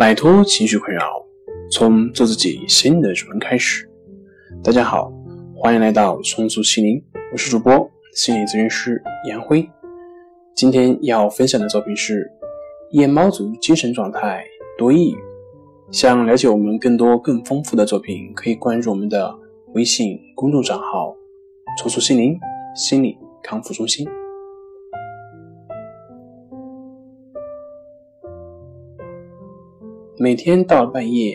摆脱情绪困扰，从做自己新的主人开始。大家好，欢迎来到重塑心灵，我是主播心理咨询师杨辉。今天要分享的作品是夜猫族精神状态多抑郁。想了解我们更多更丰富的作品，可以关注我们的微信公众账号“重塑心灵心理康复中心”。每天到了半夜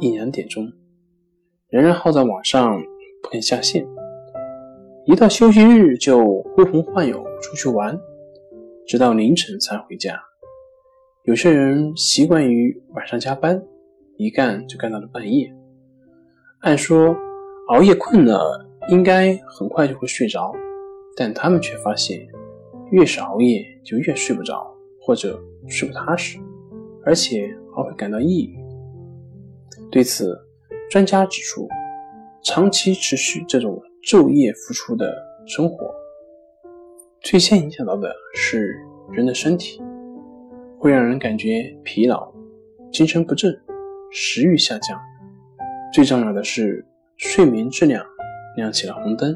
一两点钟，仍然耗在网上不肯下线，一到休息日就呼朋唤友出去玩，直到凌晨才回家。有些人习惯于晚上加班，一干就干到了半夜。按说熬夜困了，应该很快就会睡着，但他们却发现，越是熬夜就越睡不着，或者睡不踏实，而且。而会感到抑郁。对此，专家指出，长期持续这种昼夜付出的生活，最先影响到的是人的身体，会让人感觉疲劳、精神不振、食欲下降。最重要的是，睡眠质量亮起了红灯，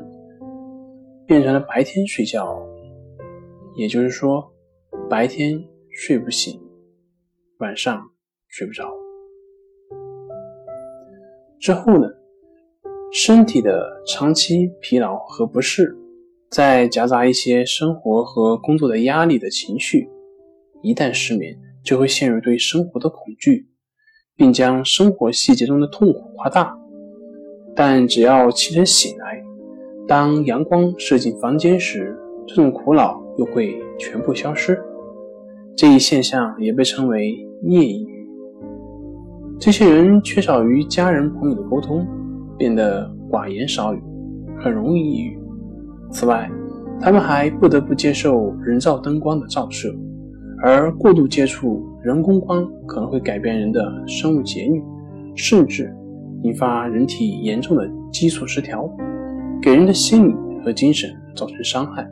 变成了白天睡觉，也就是说，白天睡不醒，晚上。睡不着，之后呢？身体的长期疲劳和不适，再夹杂一些生活和工作的压力的情绪，一旦失眠，就会陷入对生活的恐惧，并将生活细节中的痛苦夸大。但只要清晨醒来，当阳光射进房间时，这种苦恼又会全部消失。这一现象也被称为夜抑郁。这些人缺少与家人朋友的沟通，变得寡言少语，很容易抑郁。此外，他们还不得不接受人造灯光的照射，而过度接触人工光可能会改变人的生物节律，甚至引发人体严重的激素失调，给人的心理和精神造成伤害。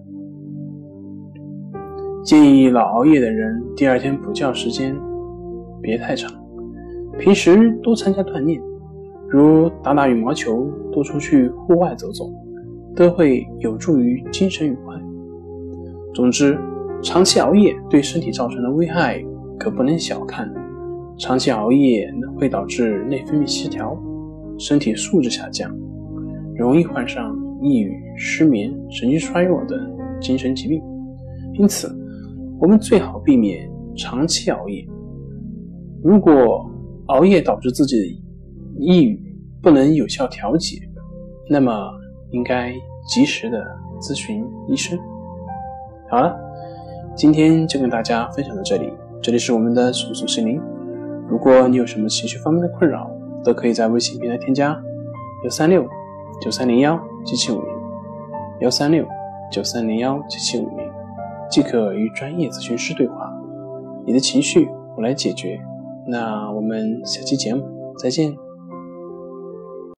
建议老熬夜的人第二天补觉时间别太长。平时多参加锻炼，如打打羽毛球，多出去户外走走，都会有助于精神愉快。总之，长期熬夜对身体造成的危害可不能小看。长期熬夜会导致内分泌失调，身体素质下降，容易患上抑郁、失眠、神经衰弱等精神疾病。因此，我们最好避免长期熬夜。如果熬夜导致自己抑郁，不能有效调节，那么应该及时的咨询医生。好了，今天就跟大家分享到这里。这里是我们的重塑心灵。如果你有什么情绪方面的困扰，都可以在微信平台添加幺三六九三零幺七七五零幺三六九三零幺七七五零，即可与专业咨询师对话。你的情绪，我来解决。那我们下期节目再见。